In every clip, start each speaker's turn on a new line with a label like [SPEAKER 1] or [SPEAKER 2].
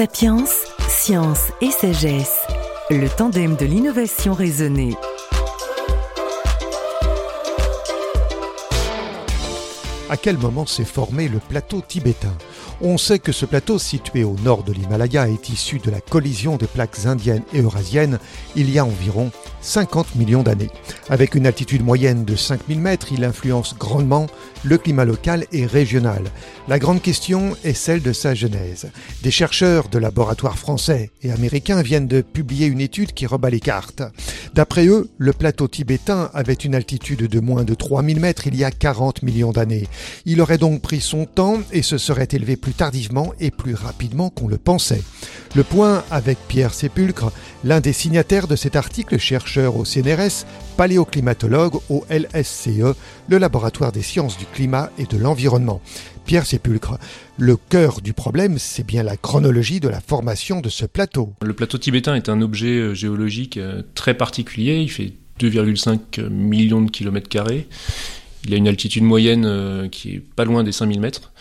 [SPEAKER 1] Sapiens, science et sagesse, le tandem de l'innovation raisonnée.
[SPEAKER 2] À quel moment s'est formé le plateau tibétain? On sait que ce plateau, situé au nord de l'Himalaya, est issu de la collision des plaques indiennes et eurasiennes il y a environ 50 millions d'années. Avec une altitude moyenne de 5000 mètres, il influence grandement le climat local et régional. La grande question est celle de sa genèse. Des chercheurs de laboratoires français et américains viennent de publier une étude qui rebat les cartes. D'après eux, le plateau tibétain avait une altitude de moins de 3000 mètres il y a 40 millions d'années. Il aurait donc pris son temps et se serait élevé plus tardivement et plus rapidement qu'on le pensait. Le point avec Pierre Sépulcre, l'un des signataires de cet article, chercheur au CNRS, paléoclimatologue au LSCE, le laboratoire des sciences du climat et de l'environnement. Pierre Sépulcre, le cœur du problème, c'est bien la chronologie de la formation de ce plateau.
[SPEAKER 3] Le plateau tibétain est un objet euh, géologique euh, très particulier, il fait 2,5 millions de kilomètres carrés. Il a une altitude moyenne euh, qui est pas loin des 5000 mètres.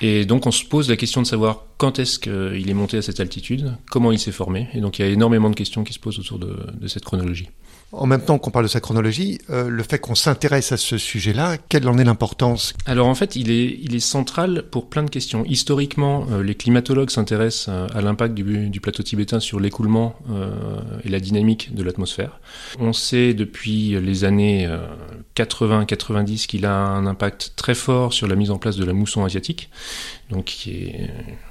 [SPEAKER 3] Et donc on se pose la question de savoir quand est-ce qu'il est monté à cette altitude, comment il s'est formé. Et donc il y a énormément de questions qui se posent autour de, de cette chronologie.
[SPEAKER 2] En même temps qu'on parle de sa chronologie, euh, le fait qu'on s'intéresse à ce sujet-là, quelle en est l'importance?
[SPEAKER 3] Alors en fait, il est, central pour plein de questions. Historiquement, euh, les climatologues s'intéressent euh, à l'impact du, plateau tibétain sur l'écoulement et la dynamique de l'atmosphère. On sait depuis les années 80-90 qu'il a un impact très fort sur la mise en place de la mousson asiatique, donc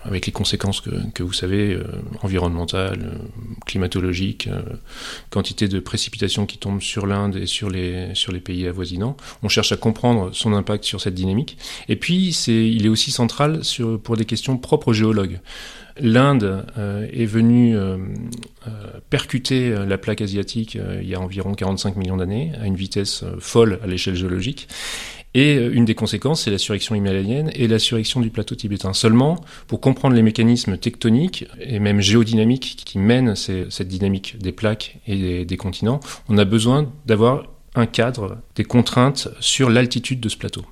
[SPEAKER 3] avec les conséquences que, vous savez, environnementales, climatologiques, quantité de précipitations qui tombent sur l'Inde et sur les, pays avoisinants. On cherche à comprendre son impact sur cette dynamique. Et puis, c'est, il est aussi central pour des questions propres aux géologues. L'Inde euh, est venue euh, euh, percuter la plaque asiatique il y a environ 45 millions d'années à une vitesse folle à l'échelle géologique. Et une des conséquences, c'est la surrection himalayenne et la surrection du plateau tibétain. Seulement, pour comprendre les mécanismes tectoniques et même géodynamiques qui mènent cette dynamique des plaques et des continents, on a besoin d'avoir un cadre, des contraintes sur l'altitude de ce plateau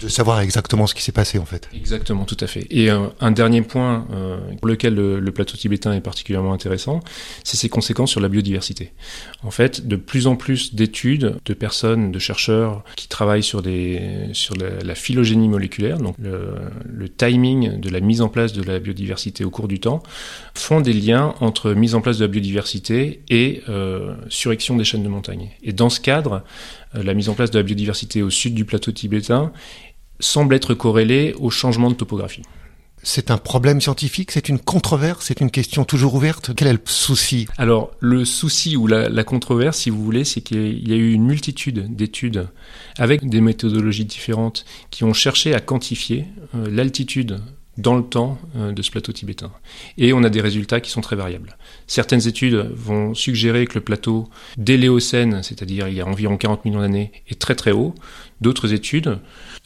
[SPEAKER 2] de savoir exactement ce qui s'est passé en fait.
[SPEAKER 3] Exactement, tout à fait. Et euh, un dernier point euh, pour lequel le, plateau tibétain est particulièrement intéressant, c'est ses conséquences sur la biodiversité. En fait, de plus en plus d'études de personnes, de chercheurs qui travaillent sur, des, sur la, la phylogénie moléculaire, donc le, le, timing de la mise en place de la biodiversité au cours du temps, font des liens entre mise en place de la biodiversité et euh, surrection des chaînes de montagne. Et dans ce cadre, euh, la mise en place de la biodiversité au sud du plateau tibétain semble être corrélée au changement de topographie.
[SPEAKER 2] C'est un problème scientifique, c'est une controverse, c'est une question toujours ouverte. Quel est le souci
[SPEAKER 3] Alors, le souci ou la, la, controverse, si vous voulez, c'est qu'il y a eu une multitude d'études avec des méthodologies différentes qui ont cherché à quantifier euh, l'altitude dans le temps euh, de ce plateau tibétain. Et on a des résultats qui sont très variables. Certaines études vont suggérer que le plateau dès l'Éocène, c'est-à-dire il y a environ 40 millions d'années, est très très haut. D'autres études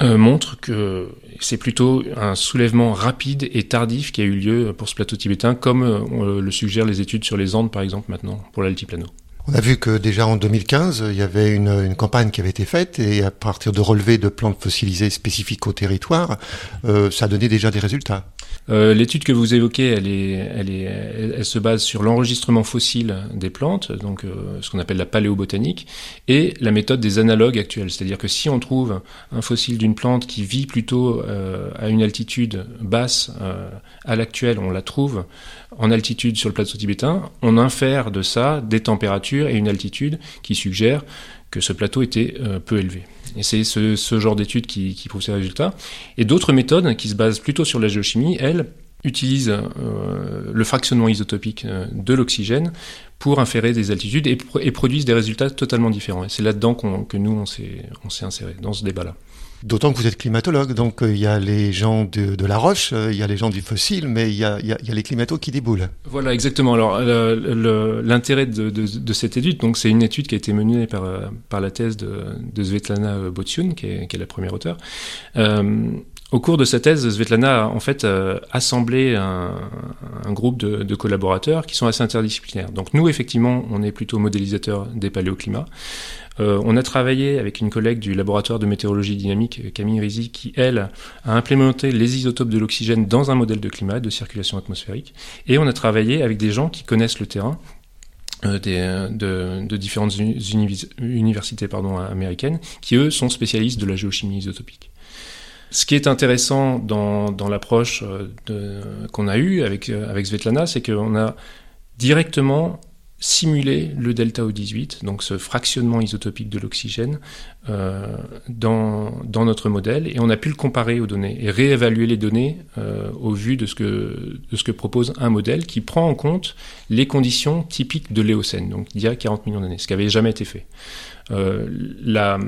[SPEAKER 3] euh, montrent que c'est plutôt un soulèvement rapide et tardif qui a eu lieu pour ce plateau tibétain, comme euh, le suggèrent les études sur les Andes par exemple maintenant, pour l'altiplano.
[SPEAKER 2] On a vu que déjà en 2015, il y avait une, campagne qui avait été faite et à partir de relevés de plantes fossilisées spécifiques au territoire, euh, ça donné déjà des résultats.
[SPEAKER 3] Euh, L'étude que vous évoquez, elle, se base sur l'enregistrement fossile des plantes, donc euh, ce qu'on appelle la paléobotanique, et la méthode des analogues actuels. C'est-à-dire que si on trouve un fossile d'une plante qui vit plutôt euh, à une altitude basse à l'actuelle, on la trouve en altitude sur le plateau tibétain, on infère de ça des températures et une altitude qui suggèrent que ce plateau était euh, peu élevé. Et c'est ce, genre d'études qui, qui prouve ces résultats. Et d'autres méthodes qui se basent plutôt sur la géochimie, elles, utilisent euh, le fractionnement isotopique euh, de l'oxygène pour inférer des altitudes et, produisent des résultats totalement différents. Et c'est là-dedans qu que nous, on s'est inséré, dans ce débat-là.
[SPEAKER 2] D'autant que vous êtes climatologue, donc il euh, y a les gens de, la roche, il euh, y a les gens du fossile, mais il y a, les climatos qui déboulent.
[SPEAKER 3] Voilà, exactement. Alors l'intérêt de, cette étude, donc c'est une étude qui a été menée par, par la thèse de, Svetlana Botsiun, qui qui est la première auteure. Au cours de sa thèse, Svetlana a en fait euh, assemblé un, groupe de, collaborateurs qui sont assez interdisciplinaires. Donc nous, effectivement, on est plutôt modélisateur des paléoclimats. Euh, on a travaillé avec une collègue du laboratoire de météorologie dynamique, Camille Rizy, qui, elle, a implémenté les isotopes de l'oxygène dans un modèle de climat, de circulation atmosphérique. Et on a travaillé avec des gens qui connaissent le terrain, euh, de, différentes universités américaines, qui, eux, sont spécialistes de la géochimie isotopique. Ce qui est intéressant dans, l'approche euh, qu'on a eue avec, euh, avec Svetlana, c'est qu'on a directement simulé le delta O18, donc ce fractionnement isotopique de l'oxygène, euh, dans, dans, notre modèle, et on a pu le comparer aux données et réévaluer les données euh, au vu de ce, que, de ce que propose un modèle qui prend en compte les conditions typiques de l'Éocène, donc il y a 40 millions d'années, ce qui n'avait jamais été fait. Euh, la,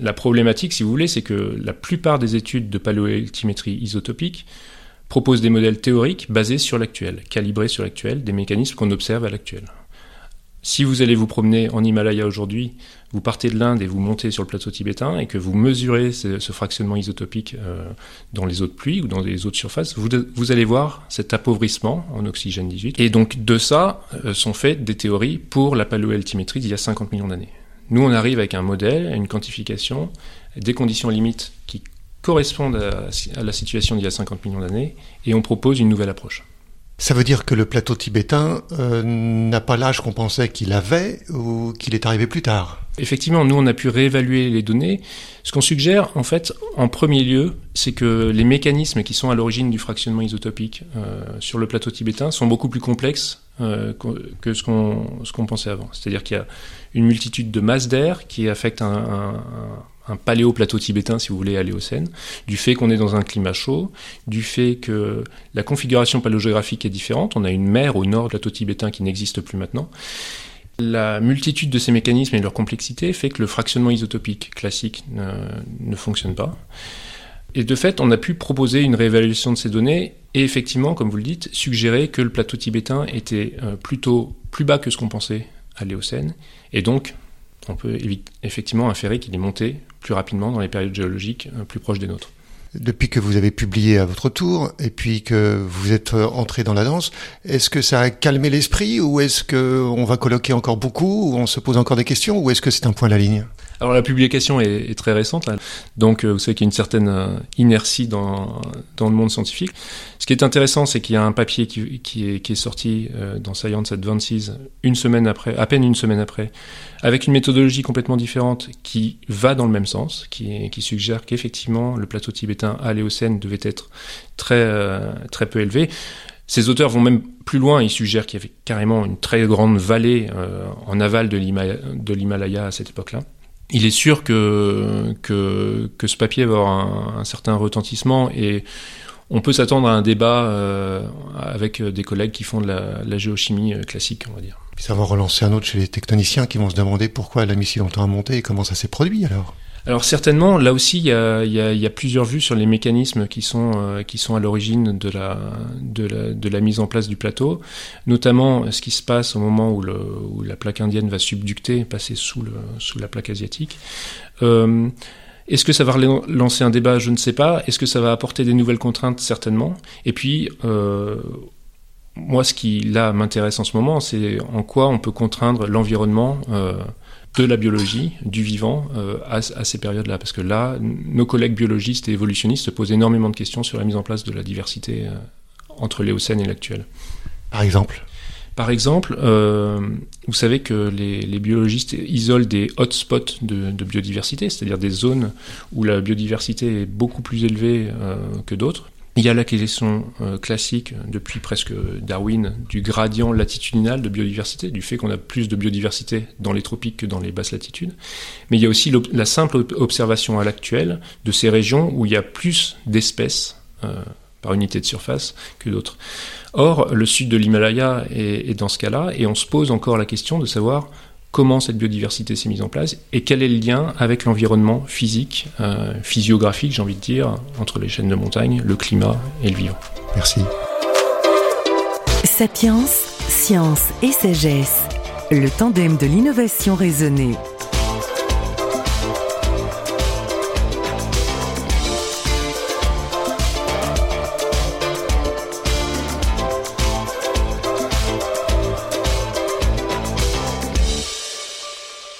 [SPEAKER 3] la, problématique, si vous voulez, c'est que la plupart des études de paléoaltimétrie isotopique proposent des modèles théoriques basés sur l'actuel, calibrés sur l'actuel, des mécanismes qu'on observe à l'actuel. Si vous allez vous promener en Himalaya aujourd'hui, vous partez de l'Inde et vous montez sur le plateau tibétain et que vous mesurez ce, fractionnement isotopique euh, dans les eaux de pluie ou dans les eaux de surface, vous, allez voir cet appauvrissement en oxygène 18. Et donc de ça euh, sont faites des théories pour la paléoaltimétrie d'il y a 50 millions d'années. Nous, on arrive avec un modèle, une quantification, des conditions limites qui correspondent à la situation d'il y a 50 millions d'années, et on propose une nouvelle approche.
[SPEAKER 2] Ça veut dire que le plateau tibétain euh, n'a pas l'âge qu'on pensait qu'il avait ou qu'il est arrivé plus tard
[SPEAKER 3] Effectivement, nous on a pu réévaluer les données. Ce qu'on suggère en fait en premier lieu, c'est que les mécanismes qui sont à l'origine du fractionnement isotopique euh, sur le plateau tibétain sont beaucoup plus complexes euh, que ce qu'on qu'on pensait avant. C'est-à-dire qu'il y a une multitude de masses d'air qui affectent un, un un paléo-plateau tibétain, si vous voulez, à l'Éocène, du fait qu'on est dans un climat chaud, du fait que la configuration paléogéographique est différente. On a une mer au nord du plateau tibétain qui n'existe plus maintenant. La multitude de ces mécanismes et leur complexité fait que le fractionnement isotopique classique ne, fonctionne pas. Et de fait, on a pu proposer une réévaluation de ces données et effectivement, comme vous le dites, suggérer que le plateau tibétain était euh, plutôt plus bas que ce qu'on pensait à l'Éocène et donc on peut effectivement inférer qu'il est monté plus rapidement dans les périodes géologiques euh, plus proches des nôtres.
[SPEAKER 2] Depuis que vous avez publié à votre tour et puis que vous êtes euh, entré dans la danse, est-ce que ça a calmé l'esprit ou est-ce qu'on va colloquer encore beaucoup ou on se pose encore des questions ou est-ce que c'est un point de la ligne?
[SPEAKER 3] Alors la publication est, très récente, donc euh, vous savez qu'il y a une certaine euh, inertie dans, dans le monde scientifique. Ce qui est intéressant, c'est qu'il y a un papier qui, qui, est, sorti dans Science Advances une semaine après, à peine une semaine après, avec une méthodologie complètement différente qui va dans le même sens, qui, qui suggère qu'effectivement le plateau tibétain à l'Éocène devait être très, très peu élevé. Ces auteurs vont même plus loin, ils suggèrent qu'il y avait carrément une très grande vallée en aval de l'Himalaya à cette époque-là il est sûr que, que, ce papier va avoir un, certain retentissement et on peut s'attendre à un débat euh, avec des collègues qui font de la, géochimie euh, classique, on va dire.
[SPEAKER 2] ça va relancer un autre chez les techniciens qui vont se demander pourquoi la missile longtemps à monter et comment ça s'est produit alors?
[SPEAKER 3] Alors certainement, là aussi, il y a, plusieurs vues sur les mécanismes qui sont, euh, à l'origine de la, mise en place du plateau, notamment ce qui se passe au moment où, la plaque indienne va subducter, passer sous la plaque asiatique. Euh, est-ce que ça va lancer un débat? Je ne sais pas. Est-ce que ça va apporter des nouvelles contraintes? Certainement. Et puis, euh, moi, ce qui là m'intéresse en ce moment, c'est en quoi on peut contraindre l'environnement. Euh, de la biologie, du vivant, euh, à, ces périodes-là. Parce que là, nos collègues biologistes et évolutionnistes se posent énormément de questions sur la mise en place de la diversité euh, entre l'Éocène et l'actuel.
[SPEAKER 2] Par exemple
[SPEAKER 3] par exemple, euh, vous savez que les, biologistes isolent des hotspots de, de biodiversité, c'est-à-dire des zones où la biodiversité est beaucoup plus élevée que d'autres. Il y a la question euh, classique depuis presque Darwin du gradient latitudinal de biodiversité, du fait qu'on a plus de biodiversité dans les tropiques que dans les basses latitudes. Mais il y a aussi la simple observation à l'actuel de ces régions où il y a plus d'espèces euh, par unité de surface que d'autres. Or, le sud de l'Himalaya est, est dans ce cas-là, et on se pose encore la question de savoir comment cette biodiversité s'est mise en place et quel est le lien avec l'environnement physique, euh, physiographique, j'ai envie de dire, entre les chaînes de montagne, le climat et le vivant.
[SPEAKER 2] Merci.
[SPEAKER 1] Sapiens, science et sagesse, le tandem de l'innovation raisonnée.